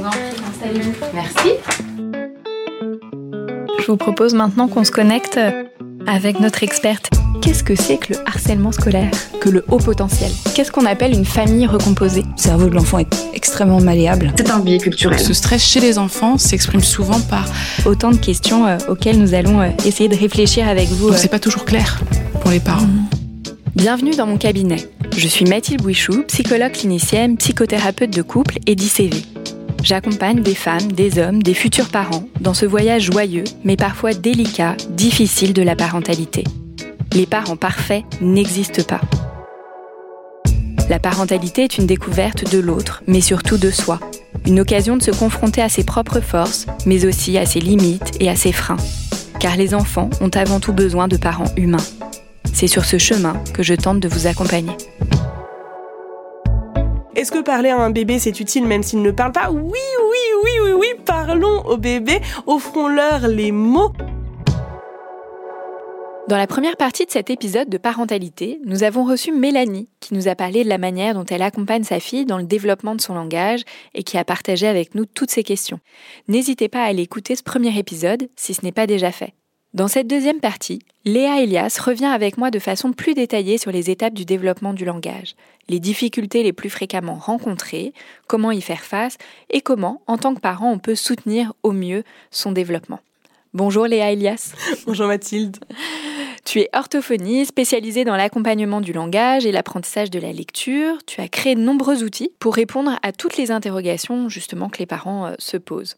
Vous en prie, installez-vous. Merci. Je vous propose maintenant qu'on se connecte avec notre experte. Qu'est-ce que c'est que le harcèlement scolaire? Que le haut potentiel? Qu'est-ce qu'on appelle une famille recomposée? Le cerveau de l'enfant est extrêmement malléable. C'est un biais culturel. Ce stress chez les enfants s'exprime souvent par... Autant de questions euh, auxquelles nous allons euh, essayer de réfléchir avec vous. Euh. c'est pas toujours clair pour les parents. Bienvenue dans mon cabinet. Je suis Mathilde Bouichou, psychologue clinicienne, psychothérapeute de couple et d'ICV. J'accompagne des femmes, des hommes, des futurs parents dans ce voyage joyeux, mais parfois délicat, difficile de la parentalité. Les parents parfaits n'existent pas. La parentalité est une découverte de l'autre, mais surtout de soi. Une occasion de se confronter à ses propres forces, mais aussi à ses limites et à ses freins. Car les enfants ont avant tout besoin de parents humains. C'est sur ce chemin que je tente de vous accompagner. Est-ce que parler à un bébé c'est utile même s'il ne parle pas? Oui, oui, oui, oui, oui, parlons au bébé, offrons-leur les mots. Dans la première partie de cet épisode de parentalité, nous avons reçu Mélanie qui nous a parlé de la manière dont elle accompagne sa fille dans le développement de son langage et qui a partagé avec nous toutes ses questions. N'hésitez pas à aller écouter ce premier épisode si ce n'est pas déjà fait. Dans cette deuxième partie, Léa Elias revient avec moi de façon plus détaillée sur les étapes du développement du langage, les difficultés les plus fréquemment rencontrées, comment y faire face et comment, en tant que parent, on peut soutenir au mieux son développement. Bonjour Léa Elias. Bonjour Mathilde. Tu es orthophonie spécialisée dans l'accompagnement du langage et l'apprentissage de la lecture. Tu as créé de nombreux outils pour répondre à toutes les interrogations justement que les parents euh, se posent.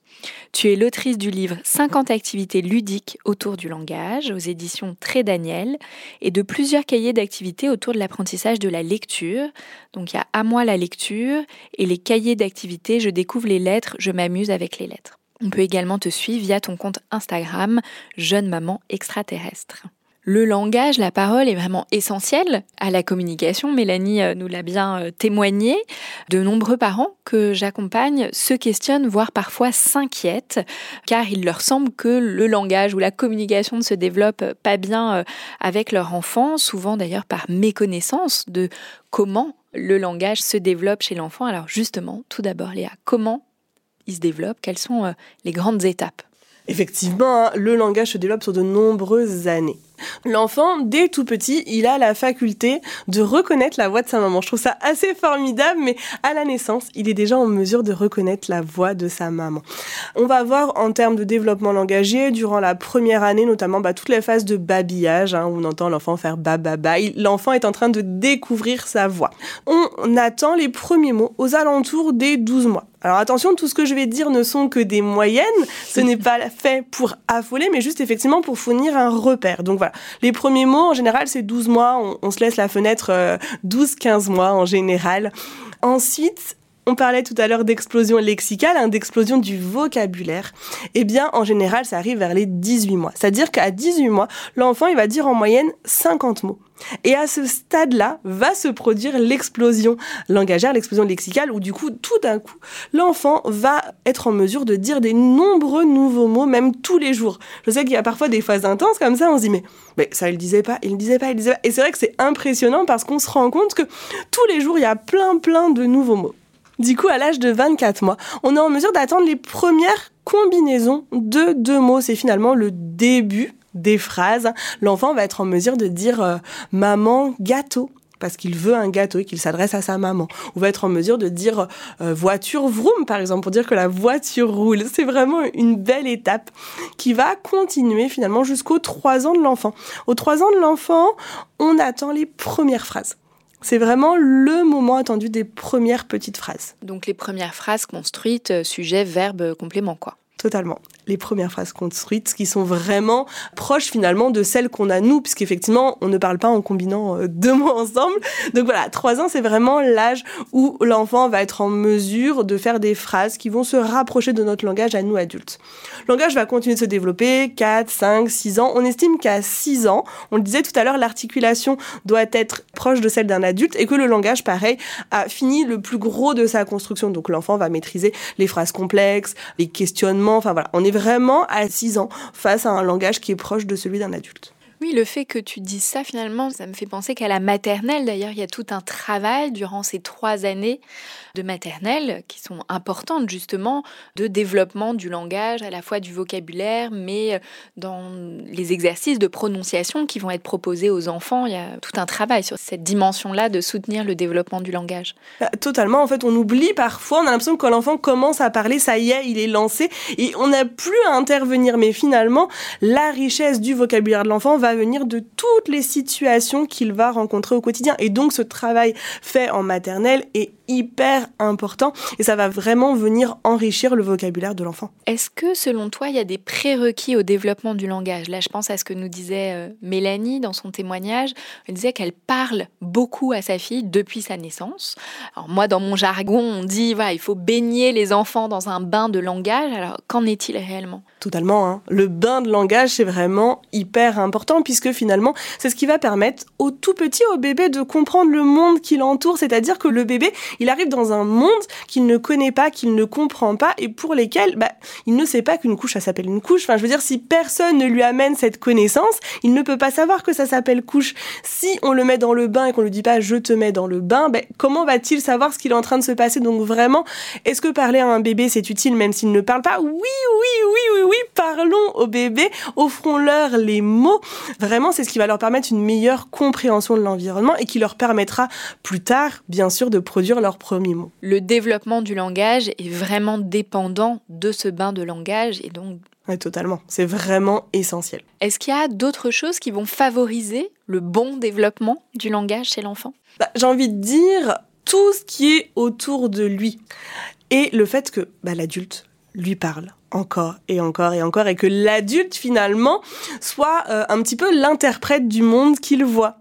Tu es l'autrice du livre 50 activités ludiques autour du langage aux éditions Très Daniel et de plusieurs cahiers d'activités autour de l'apprentissage de la lecture. Donc il y a À moi la lecture et les cahiers d'activités Je découvre les lettres, je m'amuse avec les lettres. On peut également te suivre via ton compte Instagram Jeune Maman Extraterrestre. Le langage, la parole est vraiment essentiel à la communication. Mélanie euh, nous l'a bien euh, témoigné. De nombreux parents que j'accompagne se questionnent, voire parfois s'inquiètent, car il leur semble que le langage ou la communication ne se développe pas bien euh, avec leur enfant, souvent d'ailleurs par méconnaissance de comment le langage se développe chez l'enfant. Alors justement, tout d'abord Léa, comment il se développe Quelles sont les grandes étapes? Effectivement, hein, le langage se développe sur de nombreuses années. L'enfant, dès tout petit, il a la faculté de reconnaître la voix de sa maman. Je trouve ça assez formidable, mais à la naissance, il est déjà en mesure de reconnaître la voix de sa maman. On va voir en termes de développement langagier, durant la première année, notamment bah, toutes les phases de babillage, hein, où on entend l'enfant faire bababa. L'enfant est en train de découvrir sa voix. On attend les premiers mots aux alentours des 12 mois. Alors attention, tout ce que je vais dire ne sont que des moyennes. Ce n'est pas fait pour affoler, mais juste effectivement pour fournir un repère. Donc voilà, les premiers mots, en général, c'est 12 mois. On, on, se laisse la fenêtre euh, 12-15 mois en général. Ensuite, on parlait tout à l'heure d'explosion lexicale, hein, d'explosion du vocabulaire. Eh bien, en général, ça arrive vers les 18 mois. C'est-à-dire qu'à 18 mois, l'enfant, il va dire en moyenne 50 mots. Et à ce stade-là, va se produire l'explosion langagère, l'explosion lexicale, où du coup, tout d'un coup, l'enfant va être en mesure de dire des nombreux nouveaux mots, même tous les jours. Je sais qu'il y a parfois des phases intenses comme ça, on se dit, mais, mais ça, il disait pas, il disait pas, il disait pas. Et c'est vrai que c'est impressionnant parce qu'on se rend compte que tous les jours, il y a plein, plein de nouveaux mots. Du coup, à l'âge de 24 mois, on est en mesure d'attendre les premières combinaisons de deux mots. C'est finalement le début des phrases. L'enfant va être en mesure de dire euh, maman gâteau parce qu'il veut un gâteau et qu'il s'adresse à sa maman. Ou va être en mesure de dire euh, voiture vroom, par exemple, pour dire que la voiture roule. C'est vraiment une belle étape qui va continuer finalement jusqu'aux 3 ans de l'enfant. Aux 3 ans de l'enfant, on attend les premières phrases. C'est vraiment le moment attendu des premières petites phrases. Donc les premières phrases construites, sujet, verbe, complément, quoi. totalement. Les premières phrases construites qui sont vraiment proches finalement de celles qu'on a nous, puisqu'effectivement, on ne parle pas en combinant euh, deux mots ensemble. Donc voilà, trois ans, c'est vraiment l'âge où l'enfant va être en mesure de faire des phrases qui vont se rapprocher de notre langage à nous adultes. Langage va continuer de se développer, 4, 5, 6 ans. On estime qu'à 6 ans, on le disait tout à l'heure, l'articulation doit être proche de celle d'un adulte et que le langage, pareil, a fini le plus gros de sa construction. Donc l'enfant va maîtriser les phrases complexes, les questionnements, enfin voilà, on est vraiment à 6 ans face à un langage qui est proche de celui d'un adulte. Oui, le fait que tu dises ça, finalement, ça me fait penser qu'à la maternelle, d'ailleurs, il y a tout un travail durant ces trois années de maternelle qui sont importantes, justement, de développement du langage, à la fois du vocabulaire, mais euh, dans les exercices de prononciation qui vont être proposés aux enfants. Il y a tout un travail sur cette dimension-là de soutenir le développement du langage. Bah, totalement, en fait, on oublie parfois, on a l'impression que quand l'enfant commence à parler, ça y est, il est lancé, et on n'a plus à intervenir. Mais finalement, la richesse du vocabulaire de l'enfant va venir de toutes les situations qu'il va rencontrer au quotidien. Et donc ce travail fait en maternelle est hyper important et ça va vraiment venir enrichir le vocabulaire de l'enfant. Est-ce que selon toi, il y a des prérequis au développement du langage? Là, je pense à ce que nous disait euh, Mélanie dans son témoignage. Elle disait qu'elle parle beaucoup à sa fille depuis sa naissance. Alors moi, dans mon jargon, on dit voilà, il faut baigner les enfants dans un bain de langage. Alors qu'en est-il réellement? Totalement. Hein. Le bain de langage, c'est vraiment hyper important puisque finalement, c'est ce qui va permettre au tout petit, au bébé, de comprendre le monde qui l'entoure. C'est-à-dire que le bébé, il arrive dans un monde qu'il ne connaît pas, qu'il ne comprend pas et pour lesquels bah, il ne sait pas qu'une couche, ça s'appelle une couche. Enfin, je veux dire, si personne ne lui amène cette connaissance, il ne peut pas savoir que ça s'appelle couche. Si on le met dans le bain et qu'on lui dit pas je te mets dans le bain, bah, comment va-t-il savoir ce qu'il est en train de se passer? Donc vraiment, est-ce que parler à un bébé c'est utile même s'il ne parle pas? Oui, oui, oui, oui, oui parlons aux bébés, offrons-leur les mots. Vraiment, c'est ce qui va leur permettre une meilleure compréhension de l'environnement et qui leur permettra plus tard, bien sûr, de produire leurs premiers mots. Le développement du langage est vraiment dépendant de ce bain de langage et donc oui, totalement. C'est vraiment essentiel. Est-ce qu'il y a d'autres choses qui vont favoriser le bon développement du langage chez l'enfant? Bah, J'ai envie de dire tout ce qui est autour de lui. Et le fait que bah, l'adulte lui parle, encore et encore et encore et que l'adulte finalement soit euh, un petit peu l'interprète du monde qu'il voit.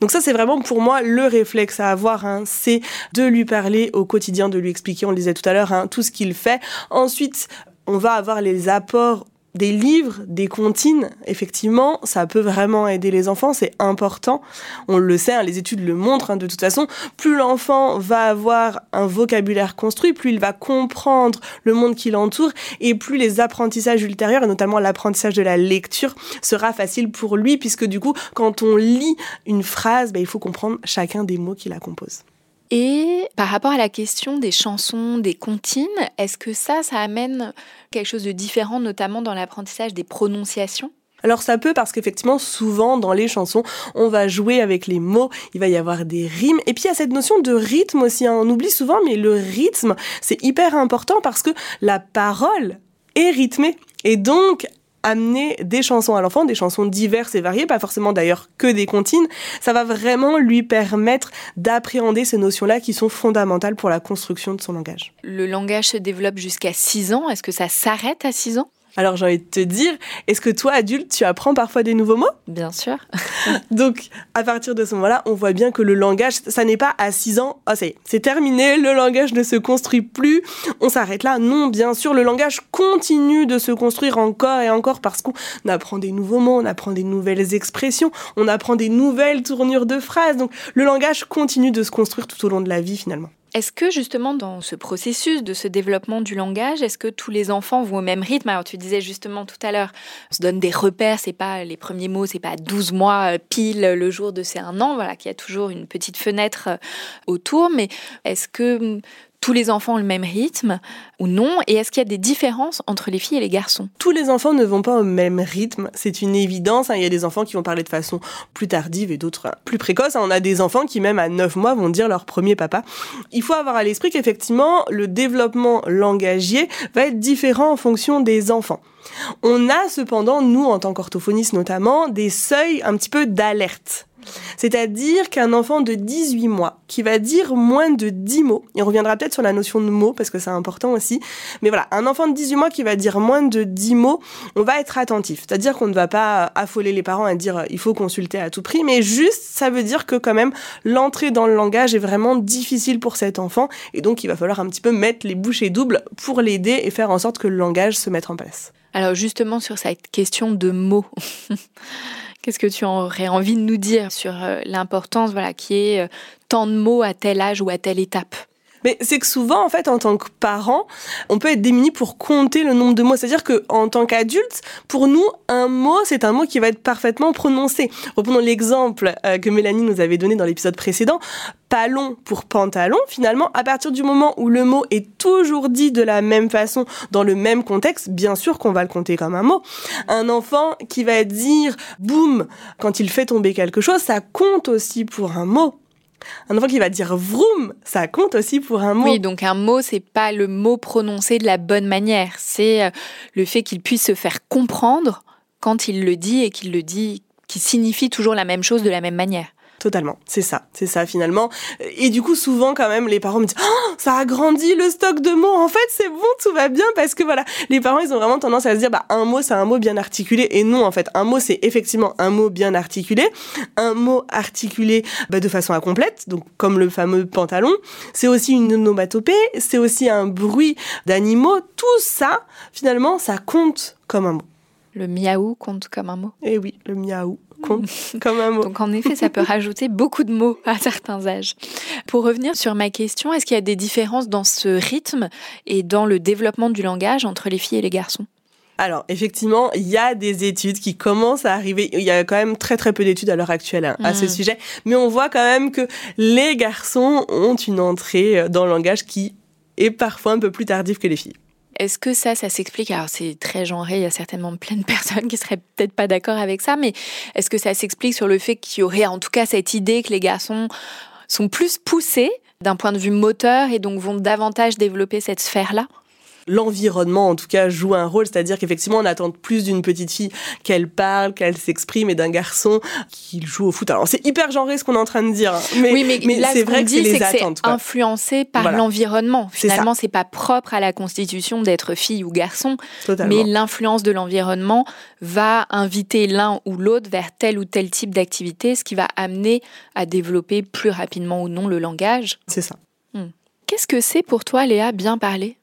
Donc ça, c'est vraiment pour moi le réflexe à avoir, hein, c'est de lui parler au quotidien, de lui expliquer, on le disait tout à l'heure, hein, tout ce qu'il fait. Ensuite, on va avoir les apports des livres, des comptines, effectivement, ça peut vraiment aider les enfants, c'est important. On le sait, hein, les études le montrent hein, de toute façon. Plus l'enfant va avoir un vocabulaire construit, plus il va comprendre le monde qui l'entoure et plus les apprentissages ultérieurs, et notamment l'apprentissage de la lecture, sera facile pour lui puisque du coup, quand on lit une phrase, bah, il faut comprendre chacun des mots qui la composent. Et par rapport à la question des chansons, des comptines, est-ce que ça, ça amène quelque chose de différent, notamment dans l'apprentissage des prononciations? Alors ça peut parce qu'effectivement souvent dans les chansons on va jouer avec les mots, il va y avoir des rimes. Et puis il y a cette notion de rythme aussi, hein. on oublie souvent mais le rythme c'est hyper important parce que la parole est rythmée. Et donc amener des chansons à l'enfant, des chansons diverses et variées, pas forcément d'ailleurs que des comptines, ça va vraiment lui permettre d'appréhender ces notions-là qui sont fondamentales pour la construction de son langage. Le langage se développe jusqu'à 6 ans, est-ce que ça s'arrête à 6 ans? Alors j'ai envie de te dire, est-ce que toi, adulte, tu apprends parfois des nouveaux mots? Bien sûr. Donc à partir de ce moment-là, on voit bien que le langage, ça n'est pas à 6 ans, oh, c'est terminé, le langage ne se construit plus, on s'arrête là. Non, bien sûr, le langage continue de se construire encore et encore parce qu'on apprend des nouveaux mots, on apprend des nouvelles expressions, on apprend des nouvelles tournures de phrases. Donc le langage continue de se construire tout au long de la vie finalement. Est-ce que justement dans ce processus de ce développement du langage, est-ce que tous les enfants vont au même rythme? Alors tu disais justement tout à l'heure, on se donne des repères, c'est pas les premiers mots, c'est pas 12 mois euh, pile le jour de ces un an, voilà, qu'il y a toujours une petite fenêtre euh, autour, mais est-ce que tous les enfants ont le même rythme ou non Et est-ce qu'il y a des différences entre les filles et les garçons? Tous les enfants ne vont pas au même rythme, c'est une évidence. Hein. Il y a des enfants qui vont parler de façon plus tardive et d'autres plus précoce. On a des enfants qui, même à 9 mois, vont dire leur premier papa. Il faut avoir à l'esprit qu'effectivement, le développement langagier va être différent en fonction des enfants. On a cependant, nous, en tant qu'orthophonistes notamment, des seuils un petit peu d'alerte. C'est-à-dire qu'un enfant de 18 mois qui va dire moins de 10 mots, et on reviendra peut-être sur la notion de mots parce que c'est important aussi, mais voilà, un enfant de 18 mois qui va dire moins de 10 mots, on va être attentif. C'est-à-dire qu'on ne va pas affoler les parents à dire il faut consulter à tout prix, mais juste ça veut dire que quand même l'entrée dans le langage est vraiment difficile pour cet enfant et donc il va falloir un petit peu mettre les bouchées doubles pour l'aider et faire en sorte que le langage se mette en place. Alors justement sur cette question de mots, qu'est-ce que tu aurais envie de nous dire sur euh, l'importance voilà, qui est euh, tant de mots à tel âge ou à telle étape? Mais c'est que souvent, en fait, en tant que parent, on peut être démuni pour compter le nombre de mots. C'est-à-dire que en tant qu'adulte, pour nous, un mot, c'est un mot qui va être parfaitement prononcé. Reprenons l'exemple euh, que Mélanie nous avait donné dans l'épisode précédent. Palon pour pantalon, finalement, à partir du moment où le mot est toujours dit de la même façon, dans le même contexte, bien sûr qu'on va le compter comme un mot. Un enfant qui va dire boum quand il fait tomber quelque chose, ça compte aussi pour un mot. Un enfant qui va dire vroom, ça compte aussi pour un mot. Oui, donc un mot, c'est pas le mot prononcé de la bonne manière, c'est euh, le fait qu'il puisse se faire comprendre quand il le dit et qu'il le dit, qui signifie toujours la même chose de la même manière. Totalement, c'est ça, c'est ça finalement. Et du coup, souvent quand même, les parents me disent oh, ça a grandi le stock de mots. En fait, c'est bon, tout va bien parce que voilà, les parents ils ont vraiment tendance à se dire bah un mot c'est un mot bien articulé et non en fait un mot c'est effectivement un mot bien articulé, un mot articulé bah, de façon incomplète, donc comme le fameux pantalon. C'est aussi une onomatopée, c'est aussi un bruit d'animaux. Tout ça finalement ça compte comme un mot. Le miaou compte comme un mot. Eh oui, le miaou comme un mot. Donc en effet, ça peut rajouter beaucoup de mots à certains âges. Pour revenir sur ma question, est-ce qu'il y a des différences dans ce rythme et dans le développement du langage entre les filles et les garçons? Alors, effectivement, il y a des études qui commencent à arriver. Il y a quand même très très peu d'études à l'heure actuelle hein, à ce mm. sujet. Mais on voit quand même que les garçons ont une entrée dans le langage qui est parfois un peu plus tardive que les filles. Est-ce que ça, ça s'explique? Alors c'est très genré, il y a certainement plein de personnes qui seraient peut-être pas d'accord avec ça, mais est-ce que ça s'explique sur le fait qu'il y aurait en tout cas cette idée que les garçons sont plus poussés d'un point de vue moteur et donc vont davantage développer cette sphère-là? L'environnement en tout cas joue un rôle, c'est-à-dire qu'effectivement on attend plus d'une petite fille qu'elle parle, qu'elle s'exprime et d'un garçon qui joue au foot. Alors c'est hyper genré ce qu'on est en train de dire, hein. mais, oui, mais, c'est vrai que c'est les attentes. influencé par l'environnement. Finalement, c'est pas propre à la constitution d'être fille ou garçon, mais l'influence de l'environnement va inviter l'un ou l'autre vers tel ou tel type d'activité, ce qui va amener à développer plus rapidement ou non le langage. C'est ça. Hmm. Qu'est-ce que c'est pour toi, Léa, bien parler?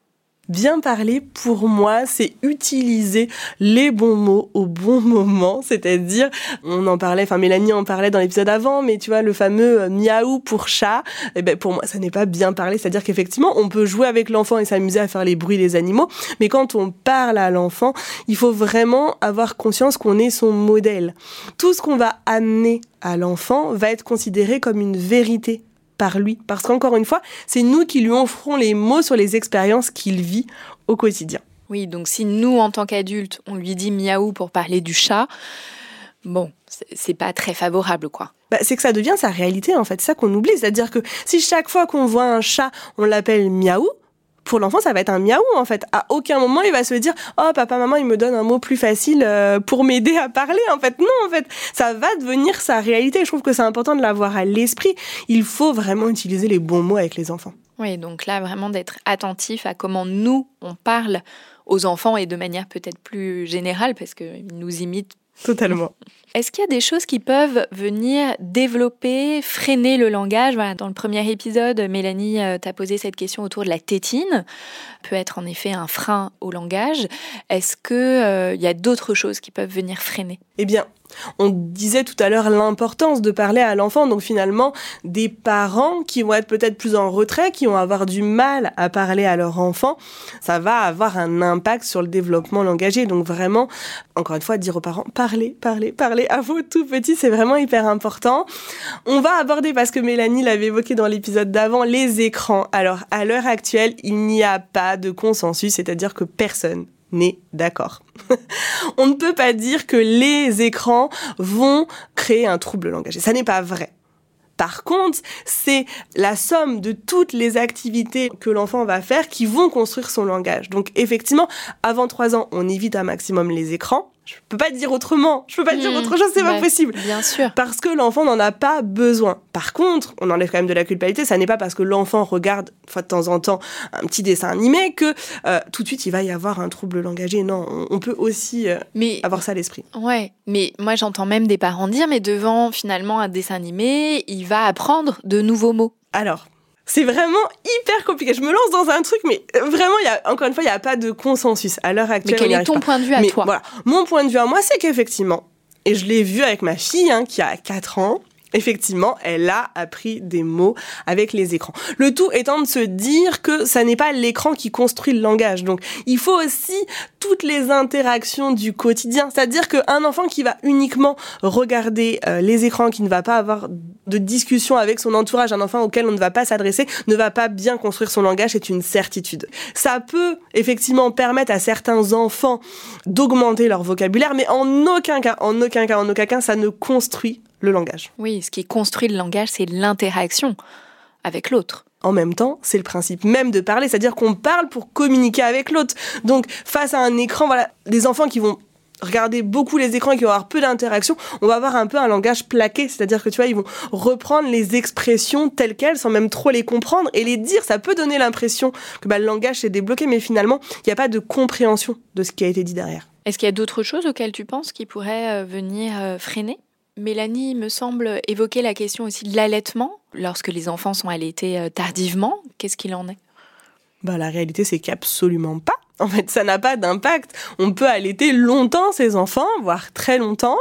Bien parler, pour moi, c'est utiliser les bons mots au bon moment. C'est-à-dire, on en parlait, enfin Mélanie en parlait dans l'épisode avant, mais tu vois, le fameux euh, miaou pour chat, eh ben, pour moi, ça n'est pas bien parler. C'est-à-dire qu'effectivement, on peut jouer avec l'enfant et s'amuser à faire les bruits des animaux, mais quand on parle à l'enfant, il faut vraiment avoir conscience qu'on est son modèle. Tout ce qu'on va amener à l'enfant va être considéré comme une vérité par lui. Parce qu'encore une fois, c'est nous qui lui offrons les mots sur les expériences qu'il vit au quotidien. Oui, donc si nous, en tant qu'adultes, on lui dit miaou pour parler du chat, bon, c'est pas très favorable, quoi. Bah, c'est que ça devient sa réalité, en fait. Ça qu'on oublie. C'est-à-dire que si chaque fois qu'on voit un chat, on l'appelle miaou, pour l'enfant, ça va être un miaou en fait. À aucun moment, il va se dire "Oh papa, maman, il me donne un mot plus facile euh, pour m'aider à parler." En fait, non, en fait, ça va devenir sa réalité. Je trouve que c'est important de l'avoir à l'esprit. Il faut vraiment utiliser les bons mots avec les enfants. Oui, donc là, vraiment d'être attentif à comment nous, on parle aux enfants et de manière peut-être plus générale, parce qu'ils nous imitent Totalement. Est-ce qu'il y a des choses qui peuvent venir développer, freiner le langage? Voilà, Dans le premier épisode, Mélanie euh, t'a posé cette question autour de la tétine. Peut être en effet un frein au langage. Est-ce qu'il euh, y a d'autres choses qui peuvent venir freiner? Eh bien, on disait tout à l'heure l'importance de parler à l'enfant, donc finalement des parents qui vont être peut-être plus en retrait, qui vont avoir du mal à parler à leur enfant, ça va avoir un impact sur le développement langagier. Donc vraiment, encore une fois, dire aux parents, parlez, parlez, parlez à vous tout petits, c'est vraiment hyper important. On va aborder, parce que Mélanie l'avait évoqué dans l'épisode d'avant, les écrans. Alors à l'heure actuelle, il n'y a pas de consensus, c'est-à-dire que personne n'est d'accord. On ne peut pas dire que les écrans vont créer un trouble langagier. Ça n'est pas vrai. Par contre, c'est la somme de toutes les activités que l'enfant va faire qui vont construire son langage. Donc effectivement, avant trois ans, on évite un maximum les écrans. Je peux pas dire autrement, je peux pas dire Hmm, autre chose, c'est pas ouais, possible. Bien sûr. Parce que l'enfant n'en a pas besoin. Par contre, on enlève quand même de la culpabilité. Ça n'est pas parce que l'enfant regarde fois de temps en temps un petit dessin animé que euh, tout de suite il va y avoir un trouble langagier. Non, on, on peut aussi euh, Mais avoir ça à l'esprit. Ouais, mais moi j'entends même des parents dire, mais devant finalement un dessin animé, il va apprendre de nouveaux mots. Alors, c'est vraiment hyper compliqué. Je me lance dans un truc, mais euh, vraiment, il y a, encore une fois, il n'y a pas de consensus à l'heure Mais actuelle. on quel est ton pas. point de vue à Mais toi? voilà, mon point de vue à moi, c'est qu'effectivement, et je l'ai vu avec ma fille hein, qui a 4 ans, effectivement, elle a appris des mots avec les écrans. Le tout étant de se dire que ça n'est pas l'écran qui construit le langage. Donc, il faut aussi toutes les interactions du quotidien. C'est-à-dire qu'un enfant qui va uniquement regarder euh, les écrans, qui ne va pas avoir de discussion avec son entourage, un enfant auquel on ne va pas s'adresser, ne va pas bien construire son langage, c'est une certitude. Ça peut effectivement permettre à certains enfants d'augmenter leur vocabulaire, mais en aucun cas, en aucun cas, en aucun cas, ça ne construit le langage. Oui, ce qui construit le langage, c'est l'interaction avec l'autre. En même temps, c'est le principe même de parler, c'est-à-dire qu'on parle pour communiquer avec l'autre. Donc, face à un écran, voilà, les enfants qui vont regarder beaucoup les écrans et qui vont avoir peu d'interaction, on va avoir un peu un langage plaqué, c'est-à-dire que tu vois, ils vont reprendre les expressions telles quelles sans même trop les comprendre et les dire. Ça peut donner l'impression que bah, le langage s'est débloqué, mais finalement, il n'y a pas de compréhension de ce qui a été dit derrière. Est-ce qu'il y a d'autres choses auxquelles tu penses qui pourraient euh, venir euh, freiner? Mélanie, me semble, évoquer la question aussi de l'allaitement. Lorsque les enfants sont allaités euh, tardivement, qu'est-ce qu'il en est? Bah, la réalité, c'est qu'absolument pas. En fait, ça n'a pas d'impact. On peut allaiter longtemps ses enfants, voire très longtemps,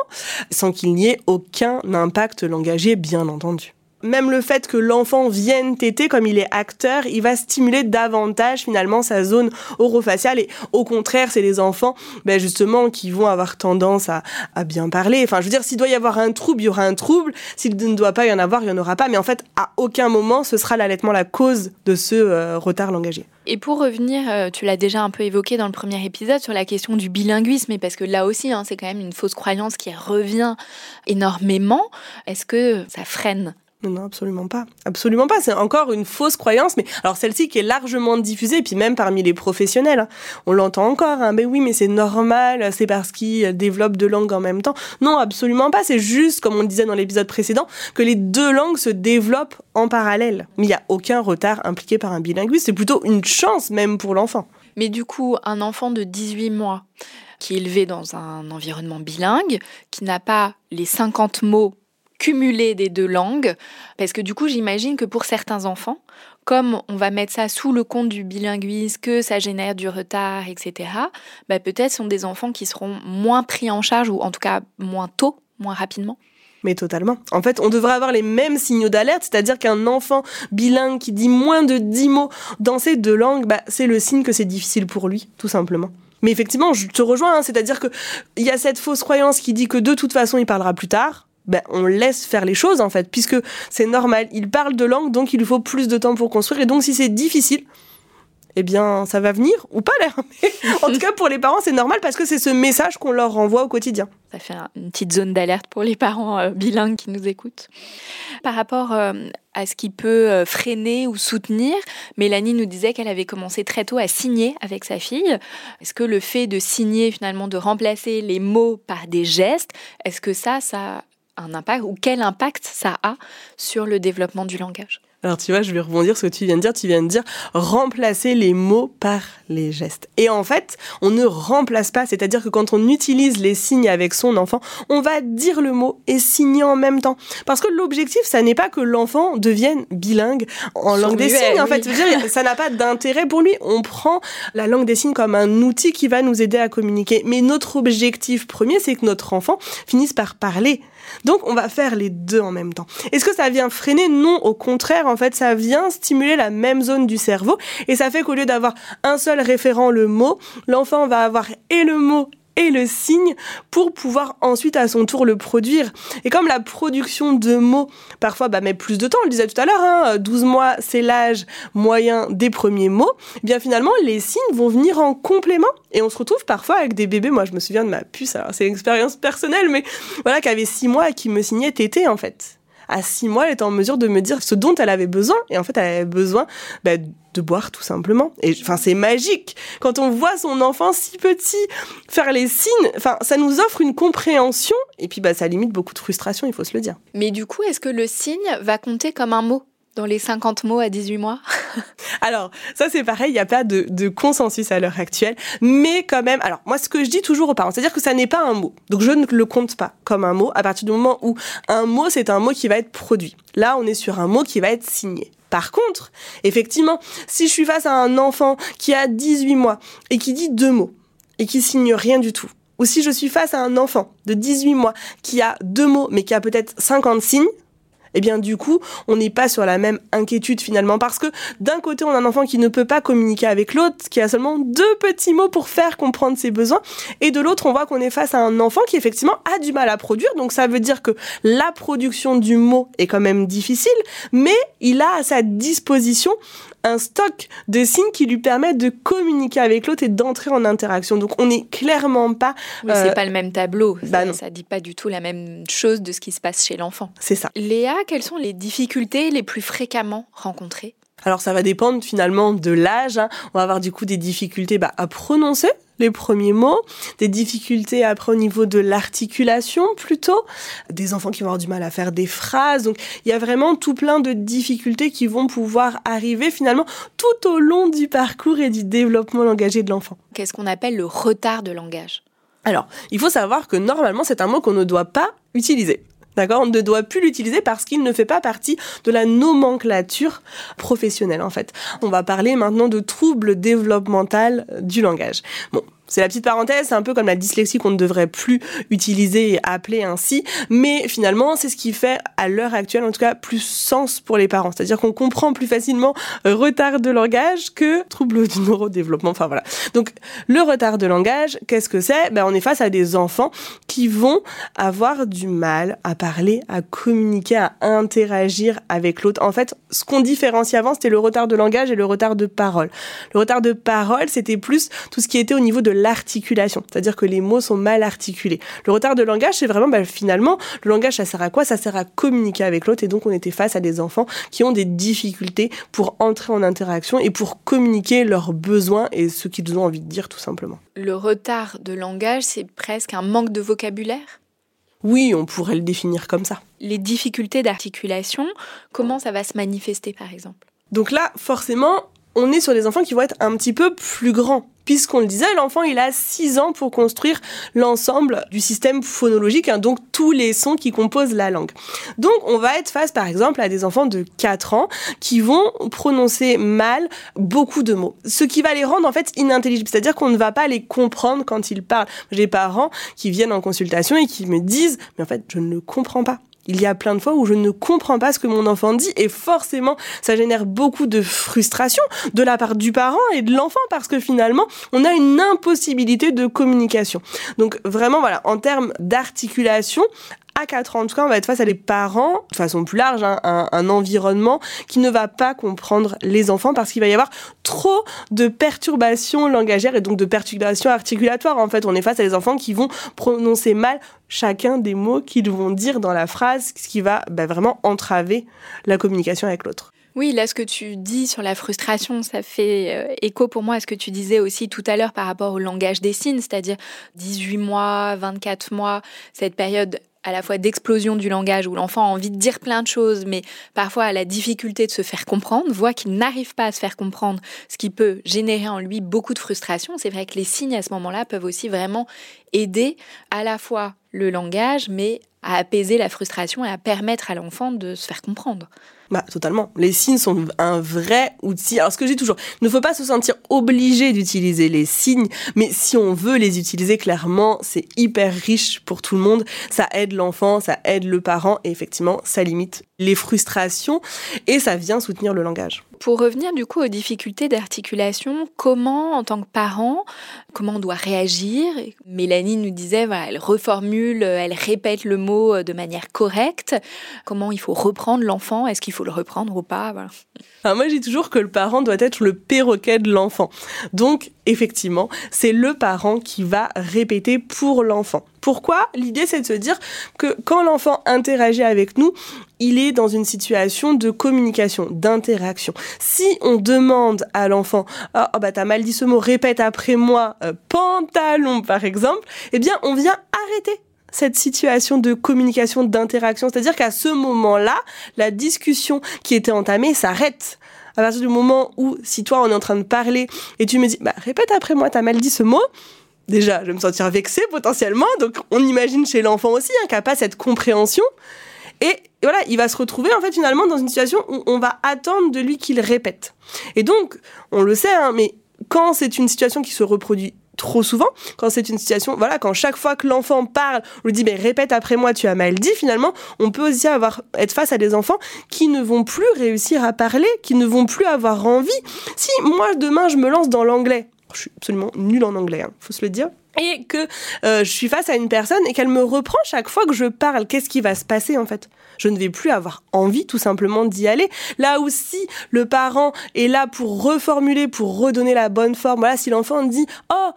sans qu'il n'y ait aucun impact langagier, bien entendu. Même le fait que l'enfant vienne téter, comme il est acteur, il va stimuler davantage finalement sa zone orofaciale. Et au contraire, c'est les enfants, ben justement, qui vont avoir tendance à, bien parler. Enfin, je veux dire, s'il doit y avoir un trouble, il y aura un trouble. S'il ne doit pas y en avoir, il n'y en aura pas. Mais en fait, à aucun moment, ce sera l'allaitement la cause de ce euh, retard langagier. Et pour revenir, euh, tu l'as déjà un peu évoqué dans le premier épisode sur la question du bilinguisme, et parce que là aussi, hein, c'est quand même une fausse croyance qui revient énormément. Est-ce que ça freine Non, non, absolument pas. Absolument pas. C'est encore une fausse croyance, mais alors celle-ci qui est largement diffusée, et puis même parmi les professionnels. hein. On l'entend encore, hein. ben oui, mais c'est normal, c'est parce qu'ils développent deux langues en même temps. Non, absolument pas. C'est juste, comme on disait dans l'épisode précédent, que les deux langues se développent en parallèle. Mais il n'y a aucun retard impliqué par un bilinguiste. C'est plutôt une chance même pour l'enfant. Mais du coup, un enfant de 18 mois qui est élevé dans un environnement bilingue, qui n'a pas les 50 mots cumulés des deux langues, parce que du coup, j'imagine que pour certains enfants, comme on va mettre ça sous le compte du bilinguisme, que ça génère du retard, etc., bah peut-être sont des enfants qui seront moins pris en charge, ou en tout cas moins tôt, moins rapidement. Mais totalement. En fait, on devrait avoir les mêmes signaux d'alerte, c'est-à-dire qu'un enfant bilingue qui dit moins de 10 mots dans ces deux langues, bah, c'est le signe que c'est difficile pour lui, tout simplement. Mais effectivement, je te rejoins, hein, c'est-à-dire que il y a cette fausse croyance qui dit que de toute façon, il parlera plus tard. Ben, on laisse faire les choses en fait, puisque c'est normal. Il parle de langue, donc il lui faut plus de temps pour construire. Et donc, si c'est difficile, eh bien, ça va venir ou pas l'air. en tout cas, pour les parents, c'est normal parce que c'est ce message qu'on leur renvoie au quotidien. Ça fait un- une petite zone d'alerte pour les parents euh, bilingues qui nous écoutent. Par rapport euh, à ce qui peut euh, freiner ou soutenir, Mélanie nous disait qu'elle avait commencé très tôt à signer avec sa fille. Est-ce que le fait de signer, finalement, de remplacer les mots par des gestes, est-ce que ça, ça un impact ou quel impact ça a sur le développement du langage Alors tu vois, je vais rebondir sur ce que tu viens de dire. Tu viens de dire remplacer les mots par les gestes. Et en fait, on ne remplace pas. C'est-à-dire que quand on utilise les signes avec son enfant, on va dire le mot et signer en même temps. Parce que l'objectif, ça n'est pas que l'enfant devienne bilingue en langue des signes. En fait, dire, ça n'a pas d'intérêt pour lui. On prend la langue des signes comme un outil qui va nous aider à communiquer. Mais notre objectif premier, c'est que notre enfant finisse par parler. Donc, on va faire les deux en même temps. Est-ce que ça vient freiner? Non, au contraire, en fait, ça vient stimuler la même zone du cerveau et ça fait qu'au lieu d'avoir un seul référent, le mot, l'enfant va avoir et le mot et le signe pour pouvoir ensuite à son tour le produire. Et comme la production de mots parfois bah, met plus de temps, on le disait tout à l'heure, hein, 12 mois c'est l'âge moyen des premiers mots, eh bien finalement les signes vont venir en complément et on se retrouve parfois avec des bébés, moi je me souviens de ma puce, c'est une expérience personnelle, mais voilà, qui avait 6 mois et qui me signait tété en fait. À six mois, elle était en mesure de me dire ce dont elle avait besoin. Et en fait, elle avait besoin bah, de boire tout simplement. Et enfin, c'est magique quand on voit son enfant si petit faire les signes. Enfin, ça nous offre une compréhension et puis bah, ça limite beaucoup de frustration, il faut se le dire. Mais du coup, est-ce que le signe va compter comme un mot? Dans les 50 mots à 18 mois Alors, ça c'est pareil, il n'y a pas de, consensus à l'heure actuelle, mais quand même, alors moi ce que je dis toujours aux parents, c'est-à-dire que ça n'est pas un mot, donc je ne le compte pas comme un mot à partir du moment où un mot c'est un mot qui va être produit. Là, on est sur un mot qui va être signé. Par contre, effectivement, si je suis face à un enfant qui a 18 mois et qui dit deux mots et qui signe rien du tout, ou si je suis face à un enfant de 18 mois qui a deux mots mais qui a peut-être 50 signes, eh bien du coup, on n'est pas sur la même inquiétude finalement parce que d'un côté, on a un enfant qui ne peut pas communiquer avec l'autre, qui a seulement deux petits mots pour faire comprendre ses besoins, et de l'autre, on voit qu'on est face à un enfant qui effectivement a du mal à produire, donc ça veut dire que la production du mot est quand même difficile, mais il a à sa disposition un stock de signes qui lui permettent de communiquer avec l'autre et d'entrer en interaction. Donc on n'est clairement pas. Oui, c'est euh, pas le même tableau. Bah ça, ne dit pas du tout la même chose de ce qui se passe chez l'enfant. C'est ça. Léa, quelles sont les difficultés les plus fréquemment rencontrées alors ça va dépendre finalement de l'âge. Hein. On va avoir du coup des difficultés bah, à prononcer les premiers mots, des difficultés après au niveau de l'articulation plutôt, des enfants qui vont avoir du mal à faire des phrases. Donc il y a vraiment tout plein de difficultés qui vont pouvoir arriver finalement tout au long du parcours et du développement langagier de l'enfant. Qu'est-ce qu'on appelle le retard de langage? Alors, il faut savoir que normalement, c'est un mot qu'on ne doit pas utiliser. D'accord On ne doit plus l'utiliser parce qu'il ne fait pas partie de la nomenclature professionnelle, en fait. On va parler maintenant de troubles développemental du langage. C'est la petite parenthèse, c'est un peu comme la dyslexie qu'on ne devrait plus utiliser et appeler ainsi, mais finalement c'est ce qui fait à l'heure actuelle en tout cas plus sens pour les parents, c'est-à-dire qu'on comprend plus facilement retard de langage que trouble du neurodéveloppement, enfin voilà. Donc le retard de langage, qu'est-ce que c'est? Ben, On est face à des enfants qui vont avoir du mal à parler, à communiquer, à interagir avec l'autre. En fait, ce qu'on différencie avant, c'était le retard de langage et le retard de parole. Le retard de parole, c'était plus tout ce qui était au niveau de l'articulation, c'est-à-dire que les mots sont mal articulés. Le retard de langage, c'est vraiment bah, finalement, le langage, ça sert à quoi? Ça sert à communiquer avec l'autre et donc on était face à des enfants qui ont des difficultés pour entrer en interaction et pour communiquer leurs besoins et ce qu'ils ont envie de dire tout simplement. Le retard de langage, c'est presque un manque de vocabulaire? Oui, on pourrait le définir comme ça. Les difficultés d'articulation, comment ça va se manifester par exemple? Donc là, forcément, on est sur des enfants qui vont être un petit peu plus grands. Puisqu'on le disait, l'enfant, il a 6 ans pour construire l'ensemble du système phonologique, hein, donc tous les sons qui composent la langue. Donc, on va être face, par exemple, à des enfants de 4 ans qui vont prononcer mal beaucoup de mots. Ce qui va les rendre, en fait, inintelligibles. C'est-à-dire qu'on ne va pas les comprendre quand ils parlent. J'ai des parents qui viennent en consultation et qui me disent, mais en fait, je ne le comprends pas. Il y a plein de fois où je ne comprends pas ce que mon enfant dit et forcément ça génère beaucoup de frustration de la part du parent et de l'enfant parce que finalement on a une impossibilité de communication. Donc vraiment voilà, en termes d'articulation, à 4 ans, en tout cas, on va être face à des parents, de façon plus large, hein, un, environnement qui ne va pas comprendre les enfants parce qu'il va y avoir trop de perturbations langagères et donc de perturbations articulatoires. En fait, on est face à des enfants qui vont prononcer mal chacun des mots qu'ils vont dire dans la phrase, ce qui va bah, vraiment entraver la communication avec l'autre. Oui, là, ce que tu dis sur la frustration, ça fait euh, écho pour moi à ce que tu disais aussi tout à l'heure par rapport au langage des signes, c'est-à-dire 18 mois, 24 mois, cette période à la fois d'explosion du langage où l'enfant a envie de dire plein de choses, mais parfois a la difficulté de se faire comprendre, voit qu'il n'arrive pas à se faire comprendre, ce qui peut générer en lui beaucoup de frustration. C'est vrai que les signes à ce moment-là peuvent aussi vraiment aider à la fois le langage, mais à apaiser la frustration et à permettre à l'enfant de se faire comprendre. Bah, totalement. Les signes sont un vrai outil. Alors, ce que je dis toujours, ne faut pas se sentir obligé d'utiliser les signes, mais si on veut les utiliser clairement, c'est hyper riche pour tout le monde. Ça aide l'enfant, ça aide le parent, et effectivement, ça limite les frustrations et ça vient soutenir le langage. Pour revenir du coup aux difficultés d'articulation, comment en tant que parent, comment on doit réagir? Mélanie nous disait, voilà, elle reformule, elle répète le mot de manière correcte. Comment il faut reprendre l'enfant? Est-ce qu'il faut le reprendre ou pas? Voilà. Moi, dis toujours que le parent doit être le perroquet de l'enfant. Donc, effectivement, c'est le parent qui va répéter pour l'enfant. Pourquoi? L'idée, c'est de se dire que quand l'enfant interagit avec nous, il est dans une situation de communication, d'interaction. Si on demande à l'enfant, oh, oh bah t'as mal dit ce mot, répète après moi, euh, pantalon par exemple, eh bien on vient arrêter cette situation de communication, d'interaction. C'est-à-dire qu'à ce moment-là, la discussion qui était entamée s'arrête. À partir du moment où, si toi, on est en train de parler et tu me dis, bah, répète après moi, t'as mal dit ce mot. Déjà, je vais me sentir vexée potentiellement. Donc, on imagine chez l'enfant aussi hein, qu'il n'a pas cette compréhension. Et voilà, il va se retrouver en fait finalement dans une situation où on va attendre de lui qu'il répète. Et donc, on le sait, hein, mais quand c'est une situation qui se reproduit trop souvent, quand c'est une situation, voilà, quand chaque fois que l'enfant parle, on lui dit, mais répète après moi, tu as mal dit, finalement, on peut aussi avoir, être face à des enfants qui ne vont plus réussir à parler, qui ne vont plus avoir envie. Si moi, demain, je me lance dans l'anglais, je suis absolument nulle en anglais, hein, faut se le dire, et que euh, je suis face à une personne et qu'elle me reprend chaque fois que je parle, qu'est-ce qui va se passer en fait? Je ne vais plus avoir envie tout simplement d'y aller. Là aussi, le parent est là pour reformuler, pour redonner la bonne forme. Voilà, si l'enfant dit "Oh,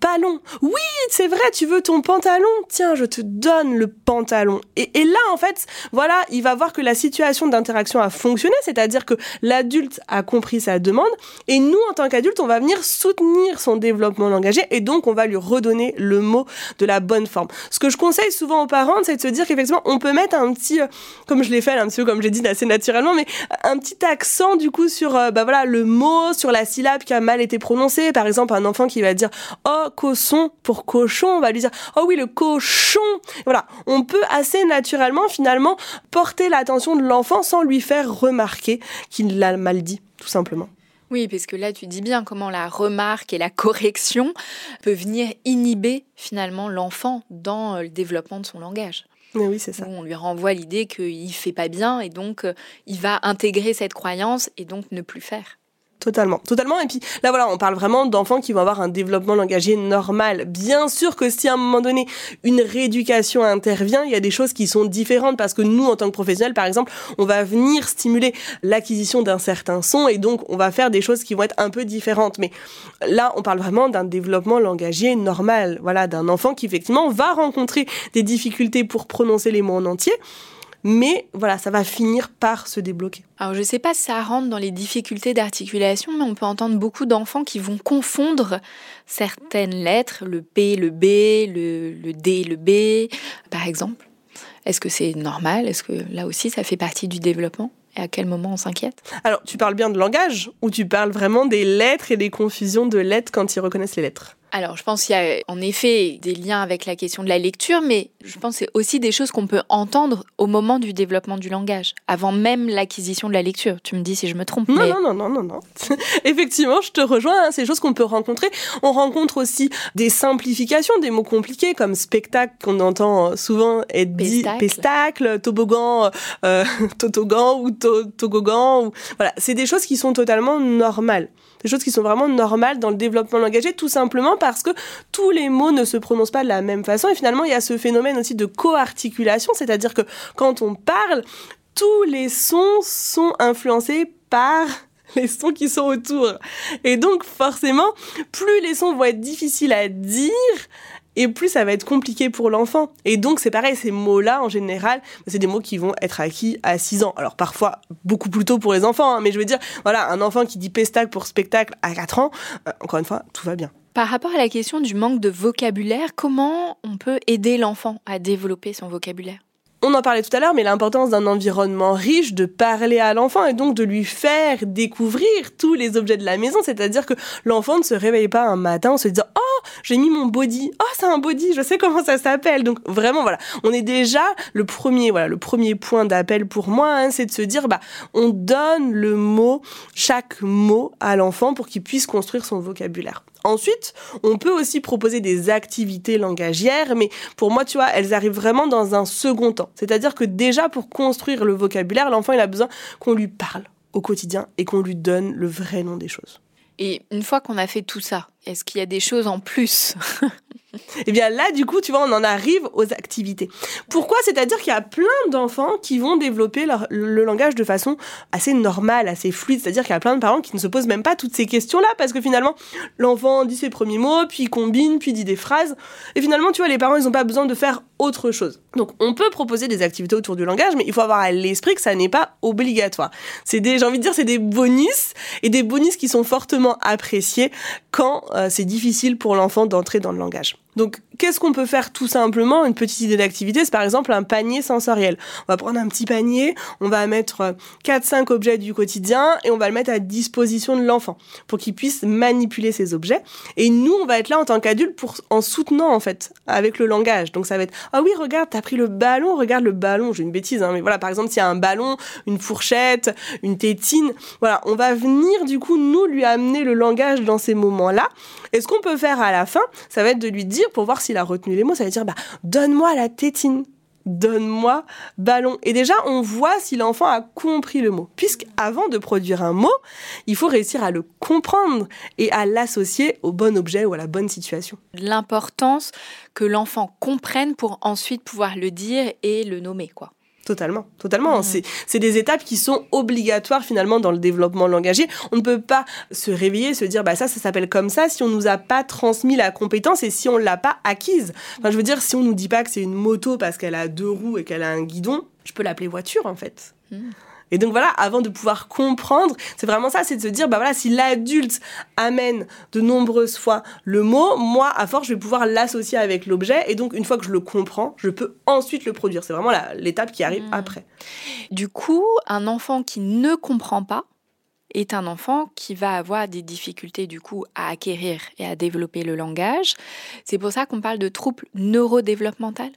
Palon. Oui, c'est vrai, tu veux ton pantalon Tiens, je te donne le pantalon. Et, là, en fait, voilà, il va voir que la situation d'interaction a fonctionné, c'est-à-dire que l'adulte a compris sa demande, et nous, en tant qu'adultes, on va venir soutenir son développement langagier, et donc on va lui redonner le mot de la bonne forme. Ce que je conseille souvent aux parents, c'est de se dire qu'effectivement, on peut mettre un petit, euh, comme je l'ai fait un petit peu, comme j'ai dit, assez naturellement, mais un petit accent, du coup, sur, euh, bah voilà, le mot, sur la syllabe qui a mal été prononcée. Par exemple, un enfant qui va dire oh cochon pour cochon, on va lui dire oh oui le cochon. Voilà, on peut assez naturellement finalement porter l'attention de l'enfant sans lui faire remarquer qu'il l'a mal dit, tout simplement. Oui, parce que là, tu dis bien comment la remarque et la correction peuvent venir inhiber finalement l'enfant dans le développement de son langage. oui, c'est ça. on lui renvoie l'idée qu'il fait pas bien et donc euh, il va intégrer cette croyance et donc ne plus faire. Totalement, totalement. Et puis là, voilà, on parle vraiment d'enfants qui vont avoir un développement langagier normal. Bien sûr que si à un moment donné une rééducation intervient, il y a des choses qui sont différentes parce que nous, en tant que professionnels, par exemple, on va venir stimuler l'acquisition d'un certain son et donc on va faire des choses qui vont être un peu différentes. Mais là, on parle vraiment d'un développement langagier normal. Voilà, d'un enfant qui effectivement va rencontrer des difficultés pour prononcer les mots en entier mais voilà, ça va finir par se débloquer. Alors je ne sais pas si ça rentre dans les difficultés d'articulation, mais on peut entendre beaucoup d'enfants qui vont confondre certaines lettres, le P, le B, le, le D, le B, par exemple. Est-ce que c'est normal? Est-ce que là aussi ça fait partie du développement? Et à quel moment on s'inquiète? Alors, tu parles bien de langage ou tu parles vraiment des lettres et des confusions de lettres quand ils reconnaissent les lettres? Alors, je pense qu'il y a en effet des liens avec la question de la lecture, mais je pense que c'est aussi des choses qu'on peut entendre au moment du développement du langage, avant même l'acquisition de la lecture. Tu me dis si je me trompe. Non, non, non, non, non, non. Effectivement, je te rejoins. Hein, c'est des choses qu'on peut rencontrer. On rencontre aussi des simplifications, des mots compliqués comme spectacle qu'on entend souvent être dit pestacle, toboggan, euh, totogan ou to togogan. Ou... Voilà, c'est des choses qui sont totalement normales des choses qui sont vraiment normales dans le développement langagier, tout simplement parce que tous les mots ne se prononcent pas de la même façon. Et finalement, il y a ce phénomène aussi de coarticulation, c'est-à-dire que quand on parle, tous les sons sont influencés par les sons qui sont autour. Et donc forcément, plus les sons vont être difficiles à dire, et plus ça va être compliqué pour l'enfant. Et donc c'est pareil, ces mots-là, en général, c'est des mots qui vont être acquis à 6 ans. Alors parfois beaucoup plus tôt pour les enfants, hein, mais je veux dire, voilà, un enfant qui dit pestacle pour spectacle à 4 ans, euh, encore une fois, tout va bien. Par rapport à la question du manque de vocabulaire, comment on peut aider l'enfant à développer son vocabulaire? On en parlait tout à l'heure, mais l'importance d'un environnement riche, de parler à l'enfant et donc de lui faire découvrir tous les objets de la maison. C'est-à-dire que l'enfant ne se réveille pas un matin en se disant Oh, j'ai mis mon body. Oh, c'est un body, je sais comment ça s'appelle. Donc vraiment, voilà, on est déjà le premier, voilà, le premier point d'appel pour moi, hein, c'est de se dire bah, on donne le mot, chaque mot à l'enfant pour qu'il puisse construire son vocabulaire. Ensuite, on peut aussi proposer des activités langagières, mais pour moi, tu vois, elles arrivent vraiment dans un second temps. C'est-à-dire que déjà, pour construire le vocabulaire, l'enfant, il a besoin qu'on lui parle au quotidien et qu'on lui donne le vrai nom des choses. Et une fois qu'on a fait tout ça, est-ce qu'il y a des choses en plus? Et bien là, du coup, tu vois, on en arrive aux activités. Pourquoi? C'est-à-dire qu'il y a plein d'enfants qui vont développer le langage de façon assez normale, assez fluide. C'est-à-dire qu'il y a plein de parents qui ne se posent même pas toutes ces questions-là parce que finalement, l'enfant dit ses premiers mots, puis combine, puis dit des phrases. Et finalement, tu vois, les parents, ils n'ont pas besoin de faire autre chose. Donc, on peut proposer des activités autour du langage, mais il faut avoir à l'esprit que ça n'est pas obligatoire. C'est des, j'ai envie de dire, c'est des bonus et des bonus qui sont fortement appréciés quand c'est difficile pour l'enfant d'entrer dans le langage. Donc, qu'est-ce qu'on peut faire tout simplement Une petite idée d'activité, c'est par exemple un panier sensoriel. On va prendre un petit panier, on va mettre 4-5 euh, objets du quotidien et on va le mettre à disposition de l'enfant pour qu'il puisse manipuler ces objets. Et nous, on va être là en tant qu'adulte en soutenant en fait avec le langage. Donc, ça va être ah oui, regarde, t'as pris le ballon, regarde le ballon. J'ai une bêtise, hein, mais voilà, par exemple, s'il y a un ballon, une fourchette, une tétine, voilà, on va venir du coup nous lui amener le langage dans ces moments-là. Et ce qu'on peut faire à la fin, ça va être de lui dire pour voir s'il a retenu les mots, ça va dire bah donne-moi la tétine donne-moi ballon. Et déjà, on voit si l'enfant a compris le mot. Puisqu'avant de produire un mot, il faut réussir à le comprendre et à l'associer au bon objet ou à la bonne situation. L'importance que l'enfant comprenne pour ensuite pouvoir le dire et le nommer, quoi. Totalement, totalement. Mm. C'est des étapes qui sont obligatoires finalement dans le développement langagier. On ne peut pas se réveiller, se dire bah ça, ça s'appelle comme ça si on nous a pas transmis la compétence et si on l'a pas acquise. Enfin, je veux dire, si on nous dit pas que c'est une moto parce qu'elle a deux roues et qu'elle a un guidon, je peux l'appeler voiture en fait. Mm. Et donc voilà, avant de pouvoir comprendre, c'est vraiment ça, c'est de se dire, bah voilà, si l'adulte amène de nombreuses fois le mot, moi, à force, je vais pouvoir l'associer avec l'objet. Et donc, une fois que je le comprends, je peux ensuite le produire. C'est vraiment l'étape qui arrive mmh. après. Du coup, un enfant qui ne comprend pas, est un enfant qui va avoir des difficultés du coup à acquérir et à développer le langage. C'est pour ça qu'on parle de troubles neurodéveloppemental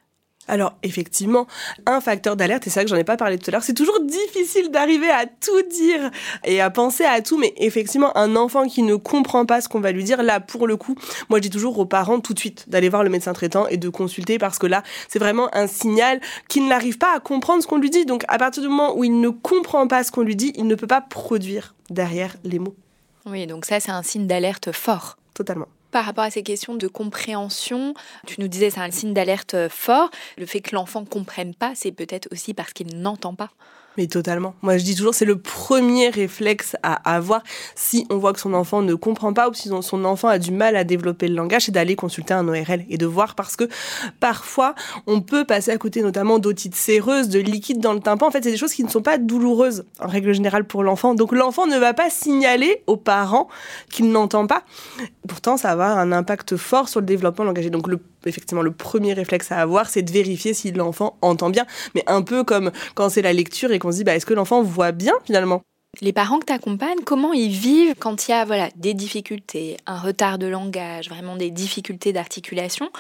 alors effectivement, un facteur d'alerte, et c'est ça que j'en ai pas parlé tout à l'heure, c'est toujours difficile d'arriver à tout dire et à penser à tout, mais effectivement, un enfant qui ne comprend pas ce qu'on va lui dire, là pour le coup, moi je dis toujours aux parents tout de suite d'aller voir le médecin traitant et de consulter parce que là, c'est vraiment un signal qu'il n'arrive pas à comprendre ce qu'on lui dit. Donc à partir du moment où il ne comprend pas ce qu'on lui dit, il ne peut pas produire derrière les mots. Oui, donc ça c'est un signe d'alerte fort. Totalement par rapport à ces questions de compréhension, tu nous disais c'est un signe d'alerte fort. Le fait que l'enfant comprenne pas, c'est peut-être aussi parce qu'il n'entend pas. Mais totalement. Moi, je dis toujours, c'est le premier réflexe à avoir si on voit que son enfant ne comprend pas ou si son enfant a du mal à développer le langage, c'est d'aller consulter un ORL et de voir parce que parfois, on peut passer à côté notamment d'otites séreuses, de liquide dans le tympan. En fait, c'est des choses qui ne sont pas douloureuses en règle générale pour l'enfant. Donc, l'enfant ne va pas signaler aux parents qu'il n'entend pas. Pourtant, ça va avoir un impact fort sur le développement langagier. Donc, le effectivement, le premier réflexe à avoir, c'est de vérifier si l'enfant entend bien. Mais un peu comme quand c'est la lecture et qu'on se dit, bah, est-ce que l'enfant voit bien finalement? Les parents que tu accompagnes, comment ils vivent quand il y a voilà, des difficultés, un retard de langage, vraiment des difficultés d'articulation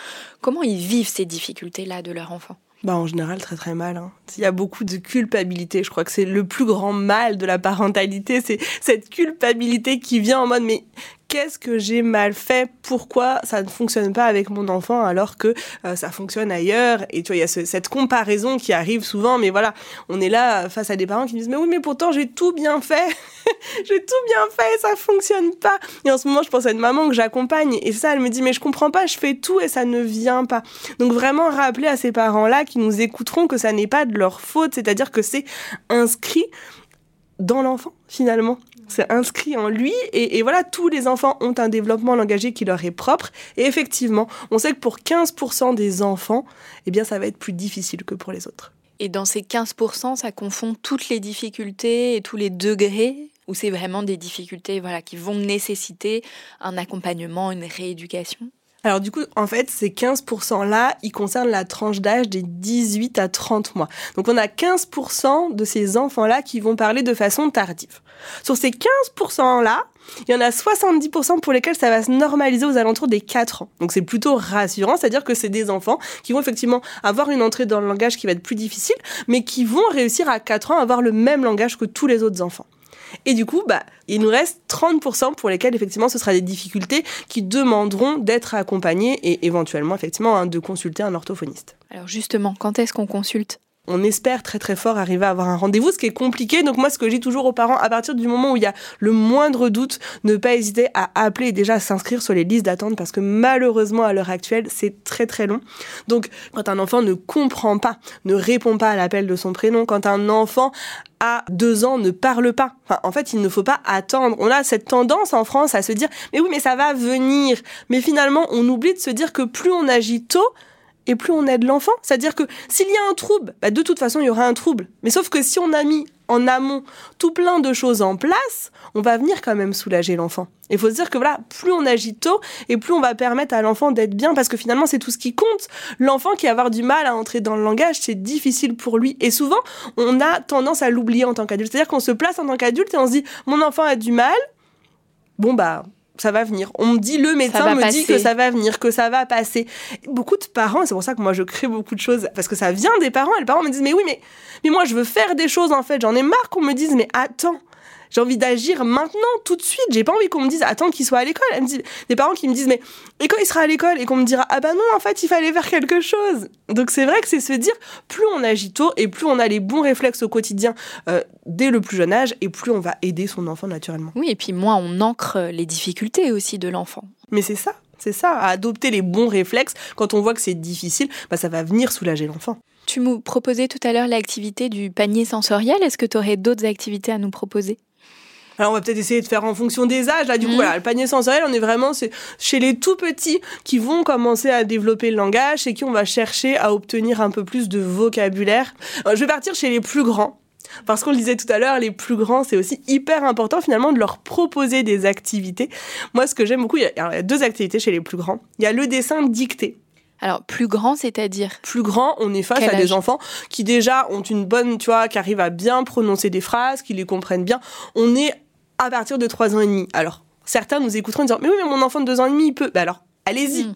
Comment ils vivent ces difficultés-là de leur enfant? Bah, en général, très très mal. Hein. Il y a beaucoup de culpabilité. Je crois que c'est le plus grand mal de la parentalité. C'est cette culpabilité qui vient en mode mais qu'est-ce que j'ai mal fait? Pourquoi ça ne fonctionne pas avec mon enfant alors que euh, ça fonctionne ailleurs? Et tu vois, il y a cette comparaison qui arrive souvent, mais voilà, on est là face à des parents qui disent mais oui, mais pourtant j'ai tout bien fait, j'ai tout bien fait, ça fonctionne pas. Et en ce moment, je pense à une maman que j'accompagne et ça, elle me dit mais je comprends pas, je fais tout et ça ne vient pas. Donc vraiment rappeler à ces parents-là qui nous écouteront que ça n'est pas de leur faute, c'est-à-dire que c'est inscrit dans l'enfant finalement. C'est inscrit en lui et, voilà, tous les enfants ont un développement langagier qui leur est propre. Et effectivement, on sait que pour 15% des enfants, eh bien, ça va être plus difficile que pour les autres. Et dans ces 15%, ça confond toutes les difficultés et tous les degrés ou c'est vraiment des difficultés voilà, qui vont nécessiter un accompagnement, une rééducation? Alors du coup, en fait, ces 15%-là, ils concernent la tranche d'âge des 18 à 30 mois. Donc on a 15% de ces enfants-là qui vont parler de façon tardive. Sur ces 15%-là, il y en a 70% pour lesquels ça va se normaliser aux alentours des 4 ans. Donc c'est plutôt rassurant, c'est-à-dire que c'est des enfants qui vont effectivement avoir une entrée dans le langage qui va être plus difficile, mais qui vont réussir à 4 ans à avoir le même langage que tous les autres enfants. Et du coup, bah, il nous reste 30% pour lesquels effectivement ce sera des difficultés qui demanderont d'être accompagnés et éventuellement effectivement hein, de consulter un orthophoniste. Alors justement, quand est-ce qu'on consulte on espère très très fort arriver à avoir un rendez-vous, ce qui est compliqué. Donc moi, ce que dis toujours aux parents, à partir du moment où il y a le moindre doute, ne pas hésiter à appeler et déjà à s'inscrire sur les listes d'attente parce que malheureusement, à l'heure actuelle, c'est très très long. Donc quand un enfant ne comprend pas, ne répond pas à l'appel de son prénom, quand un enfant à deux ans ne parle pas. Enfin, en fait, il ne faut pas attendre. On a cette tendance en France à se dire, mais oui, mais ça va venir. Mais finalement, on oublie de se dire que plus on agit tôt, et plus on aide l'enfant. C'est-à-dire que s'il y a un trouble, bah, de toute façon, il y aura un trouble. Mais sauf que si on a mis en amont tout plein de choses en place, on va venir quand même soulager l'enfant. Il faut se dire que voilà, plus on agit tôt et plus on va permettre à l'enfant d'être bien parce que finalement c'est tout ce qui compte. L'enfant qui va avoir du mal à entrer dans le langage, c'est difficile pour lui et souvent on a tendance à l'oublier en tant qu'adulte. C'est-à-dire qu'on se place en tant qu'adulte et on se dit mon enfant a du mal. Bon bah ça va venir. On me dit, le médecin me dit que ça va venir, que ça va passer. Beaucoup de parents, c'est pour ça que moi je crée beaucoup de choses, parce que ça vient des parents, et les parents me disent, mais oui, mais, mais moi je veux faire des choses en fait, j'en ai marre qu'on me dise, mais attends, j'ai envie d'agir maintenant, tout de suite. J'ai pas envie qu'on me dise attends qu'il soit à l'école. Des parents qui me disent mais et quand il sera à l'école? Et qu'on me dira ah bah non en fait il fallait faire quelque chose. Donc c'est vrai que c'est se dire plus on agit tôt et plus on a les bons réflexes au quotidien euh, dès le plus jeune âge et plus on va aider son enfant naturellement. Oui et puis moins on ancre les difficultés aussi de l'enfant. Mais c'est ça. C'est ça, à adopter les bons réflexes quand on voit que c'est difficile, bah ça va venir soulager l'enfant. Tu nous proposais tout à l'heure l'activité du panier sensoriel. Est-ce que tu aurais d'autres activités à nous proposer? Alors on va peut-être essayer de faire en fonction des âges. Là, du coup, mhm. voilà, le panier sensoriel, on est vraiment chez les tout petits qui vont commencer à développer le langage et qui on va chercher à obtenir un peu plus de vocabulaire. je vais partir chez les plus grands. Parce qu'on le disait tout à l'heure, les plus grands, c'est aussi hyper important finalement de leur proposer des activités. Moi, ce que j'aime beaucoup, il y, a, deux activités chez les plus grands. Il y a le dessin dicté. Alors, plus grand, c'est-à-dire? Plus grand, on est face à des enfants qui déjà ont une bonne, tu vois, qui arrivent à bien prononcer des phrases, qui les comprennent bien. On est à partir de 3 ans et demi. Alors, certains nous écouteront en disant Mais oui, mais mon enfant de 2 ans et demi, il peut. Bah alors, allez-y, mm.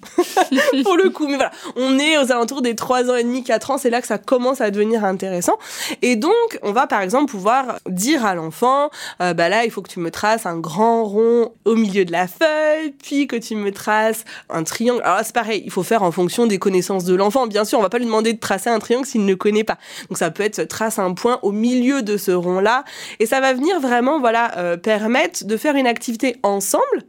pour le coup. Mais voilà, on est aux alentours des 3 ans et demi, 4 ans, c'est là que ça commence à devenir intéressant. Et donc, on va par exemple pouvoir dire à l'enfant, euh, bah là, il faut que tu me traces un grand rond au milieu de la feuille, puis que tu me traces un triangle. Alors c'est pareil, il faut faire en fonction des connaissances de l'enfant. Bien sûr, on va pas lui demander de tracer un triangle s'il ne connaît pas. Donc ça peut être trace un point au milieu de ce rond-là. Et ça va venir vraiment, voilà, euh, permettre de faire une activité ensemble.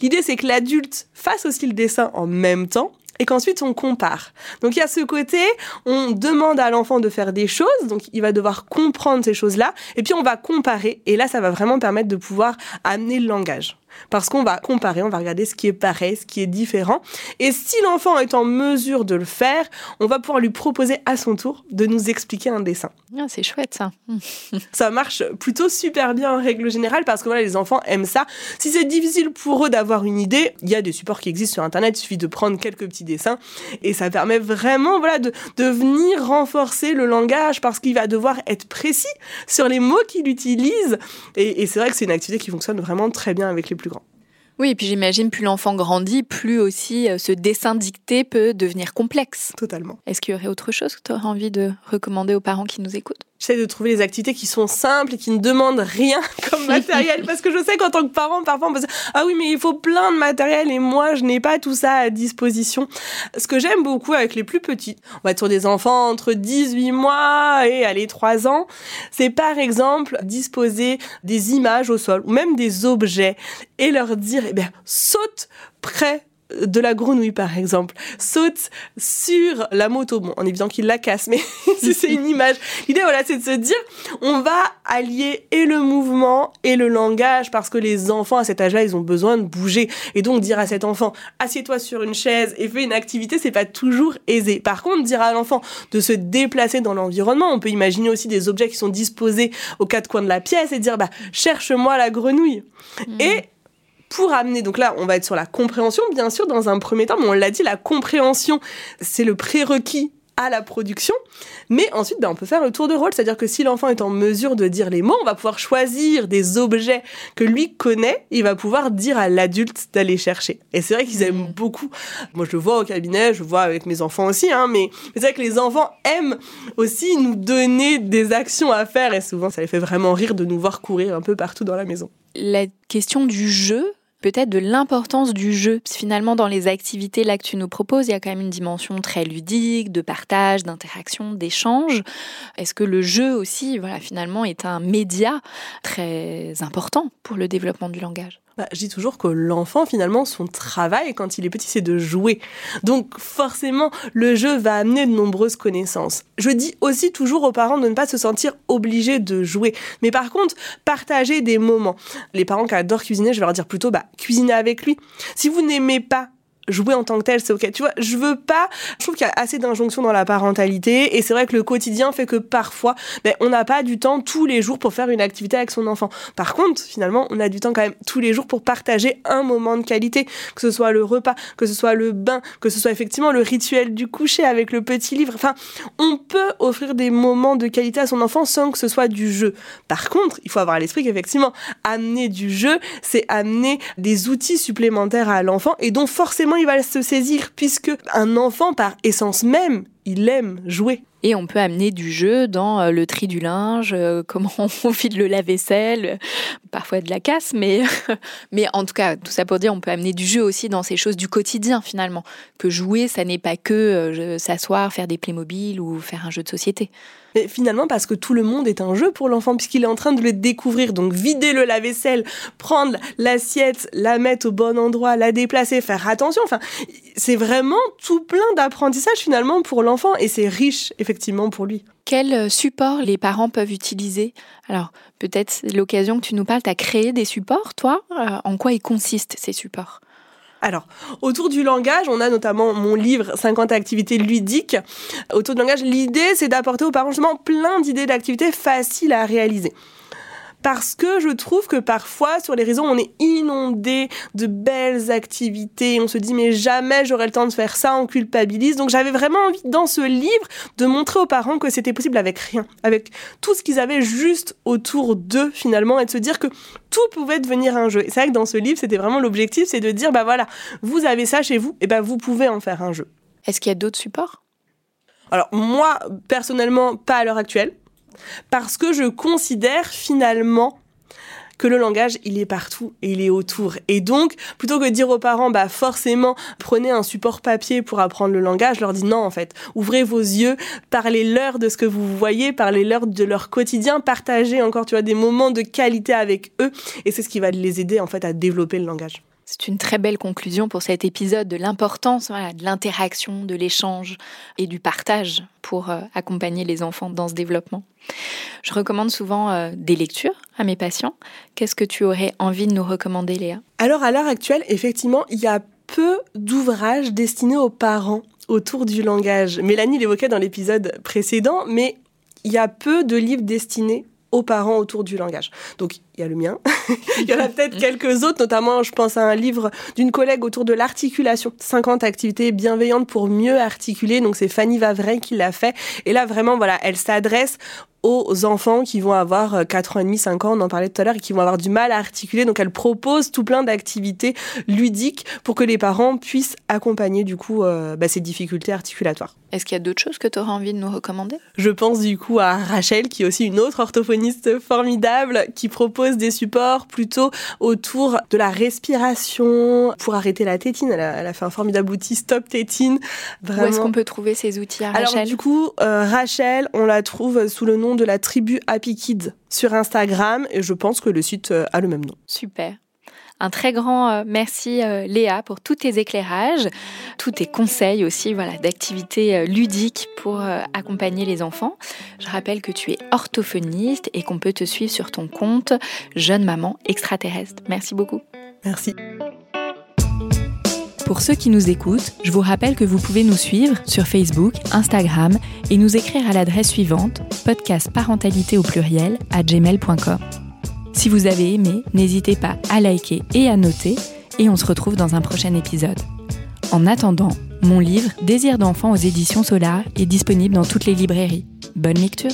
L'idée, c'est que l'adulte fasse aussi le dessin en même temps et qu'ensuite on compare. Donc il y a ce côté, on demande à l'enfant de faire des choses, donc il va devoir comprendre ces choses-là, et puis on va comparer, et là ça va vraiment permettre de pouvoir amener le langage. Parce qu'on va comparer, on va regarder ce qui est pareil, ce qui est différent. Et si l'enfant est en mesure de le faire, on va pouvoir lui proposer à son tour de nous expliquer un dessin. Ah, c'est chouette ça. ça marche plutôt super bien en règle générale parce que voilà, les enfants aiment ça. Si c'est difficile pour eux d'avoir une idée, il y a des supports qui existent sur Internet, il suffit de prendre quelques petits dessins et ça permet vraiment voilà, de, de venir renforcer le langage parce qu'il va devoir être précis sur les mots qu'il utilise. Et, et c'est vrai que c'est une activité qui fonctionne vraiment très bien avec les plus Oui, et puis j'imagine plus l'enfant grandit, plus aussi euh, ce dessin dicté peut devenir complexe. Totalement. Est-ce qu'il y aurait autre chose que tu aurais envie de recommander aux parents qui nous écoutent? J'essaie de trouver des activités qui sont simples et qui ne demandent rien comme matériel. parce que je sais qu'en tant que parent, parfois on peut se Ah oui, mais il faut plein de matériel et moi, je n'ai pas tout ça à disposition. Ce que j'aime beaucoup avec les plus petits, on va être sur des enfants entre 18 mois et allez, 3 ans, c'est par exemple disposer des images au sol ou même des objets et leur dire Eh bien, saute près de la grenouille par exemple saute sur la moto. Bon en évident qu'il la casse mais c'est une image. L'idée voilà c'est de se dire on va allier et le mouvement et le langage parce que les enfants à cet âge-là ils ont besoin de bouger. Et donc dire à cet enfant assieds-toi sur une chaise et fais une activité c'est pas toujours aisé. Par contre dire à l'enfant de se déplacer dans l'environnement on peut imaginer aussi des objets qui sont disposés aux quatre coins de la pièce et dire bah cherche-moi la grenouille. Mmh. et pour amener, donc là, on va être sur la compréhension, bien sûr, dans un premier temps, mais on l'a dit, la compréhension, c'est le prérequis à la production. Mais ensuite, ben, on peut faire le tour de rôle, c'est-à-dire que si l'enfant est en mesure de dire les mots, on va pouvoir choisir des objets que lui connaît, il va pouvoir dire à l'adulte d'aller chercher. Et c'est vrai qu'ils aiment mmh. beaucoup. Moi, je le vois au cabinet, je le vois avec mes enfants aussi, hein, mais c'est vrai que les enfants aiment aussi nous donner des actions à faire, et souvent, ça les fait vraiment rire de nous voir courir un peu partout dans la maison. La question du jeu, peut-être de l'importance du jeu. Finalement, dans les activités là que tu nous proposes, il y a quand même une dimension très ludique, de partage, d'interaction, d'échange. Est-ce que le jeu aussi, voilà, finalement, est un média très important pour le développement du langage? Bah, je dis toujours que l'enfant, finalement, son travail, quand il est petit, c'est de jouer. Donc, forcément, le jeu va amener de nombreuses connaissances. Je dis aussi toujours aux parents de ne pas se sentir obligés de jouer. Mais par contre, partager des moments. Les parents qui adorent cuisiner, je vais leur dire plutôt, bah, cuisiner avec lui. Si vous n'aimez pas jouer en tant que tel, c'est ok. Tu vois, je veux pas. Je trouve qu'il y a assez d'injonctions dans la parentalité, et c'est vrai que le quotidien fait que parfois, ben, on n'a pas du temps tous les jours pour faire une activité avec son enfant. Par contre, finalement, on a du temps quand même tous les jours pour partager un moment de qualité, que ce soit le repas, que ce soit le bain, que ce soit effectivement le rituel du coucher avec le petit livre. Enfin, on peut offrir des moments de qualité à son enfant sans que ce soit du jeu. Par contre, il faut avoir à l'esprit qu'effectivement, amener du jeu, c'est amener des outils supplémentaires à l'enfant, et donc forcément il va se saisir puisque un enfant par essence même, il aime jouer. Et on peut amener du jeu dans euh, le tri du linge, euh, comment on vide le lave-vaisselle, parfois de la casse, mais, mais en tout cas, tout ça pour dire, on peut amener du jeu aussi dans ces choses du quotidien finalement. Que jouer, ça n'est pas que euh, s'asseoir, faire des Playmobil ou faire un jeu de société. Mais finalement, parce que tout le monde est un jeu pour l'enfant, puisqu'il est en train de le découvrir. Donc, vider le lave-vaisselle, prendre l'assiette, la mettre au bon endroit, la déplacer, faire attention. Enfin, c'est vraiment tout plein d'apprentissage finalement pour l'enfant et c'est riche effectivement pour lui. Quel support les parents peuvent utiliser? Alors, peut-être l'occasion que tu nous parles, tu as créé des supports, toi? Euh, En quoi ils consistent ces supports? Alors, autour du langage, on a notamment mon livre 50 activités ludiques. Autour du langage, l'idée, c'est d'apporter aux parents justement plein d'idées d'activités faciles à réaliser parce que je trouve que parfois sur les réseaux on est inondé de belles activités, on se dit mais jamais j'aurai le temps de faire ça, on culpabilise. Donc j'avais vraiment envie dans ce livre de montrer aux parents que c'était possible avec rien, avec tout ce qu'ils avaient juste autour d'eux finalement et de se dire que tout pouvait devenir un jeu. Et c'est vrai que dans ce livre c'était vraiment l'objectif, c'est de dire bah voilà, vous avez ça chez vous et bah vous pouvez en faire un jeu. Est-ce qu'il y a d'autres supports? Alors moi, personnellement, pas à l'heure actuelle parce que je considère finalement que le langage, il est partout et il est autour. Et donc, plutôt que de dire aux parents, bah forcément, prenez un support papier pour apprendre le langage, je leur dis non, en fait. Ouvrez vos yeux, parlez-leur de ce que vous voyez, parlez-leur de leur quotidien, partagez encore, tu vois, des moments de qualité avec eux. Et c'est ce qui va les aider, en fait, à développer le langage. C'est une très belle conclusion pour cet épisode de l'importance de l'interaction, de l'échange et du partage pour euh, accompagner les enfants dans ce développement. Je recommande souvent euh, des lectures à mes patients. Qu'est-ce que tu aurais envie de nous recommander, Léa? Alors, à l'heure actuelle, effectivement, il y a peu d'ouvrages destinés aux parents autour du langage. Mélanie l'évoquait dans l'épisode précédent, mais il y a peu de livres destinés aux parents autour du langage. Donc il y a le mien, il y en a peut-être quelques autres, notamment je pense à un livre d'une collègue autour de l'articulation, 50 activités bienveillantes pour mieux articuler, donc c'est Fanny Vavray qui l'a fait, et là vraiment voilà, elle s'adresse aux enfants qui vont avoir 4 euh, ans et demi, 5 ans, on en parlait tout à l'heure, et qui vont avoir du mal à articuler. Donc elle propose tout plein d'activités ludiques pour que les parents puissent accompagner du coup euh, bah, ces difficultés articulatoires. Est-ce qu'il y a d'autres choses que tu auras envie de nous recommander? Je pense du coup à Rachel, qui est aussi une autre orthophoniste formidable, qui propose des supports plutôt autour de la respiration pour arrêter la tétine. Elle a, fait un formidable outil Stop Tétine. Vraiment. Où est-ce qu'on peut trouver ces outils à Rachel? Alors du coup, euh, Rachel, on la trouve sous le nom de la tribu Happy Kids sur Instagram et je pense que le site euh, a le même nom. Super. Un très grand euh, merci euh, Léa pour tous tes éclairages, tous tes conseils aussi voilà, d'activités ludiques pour accompagner les enfants. Je rappelle que tu es orthophoniste et qu'on peut te suivre sur ton compte Jeune Maman Extraterrestre. Merci beaucoup. Merci. Pour ceux qui nous écoutent, je vous rappelle que vous pouvez nous suivre sur Facebook, Instagram et nous écrire à l'adresse suivante podcast parentalité au pluriel à gmail.com. Si vous avez aimé, n'hésitez pas à liker et à noter et on se retrouve dans un prochain épisode. En attendant, mon livre Désir d'enfant aux éditions Solar est disponible dans toutes les librairies. Bonne lecture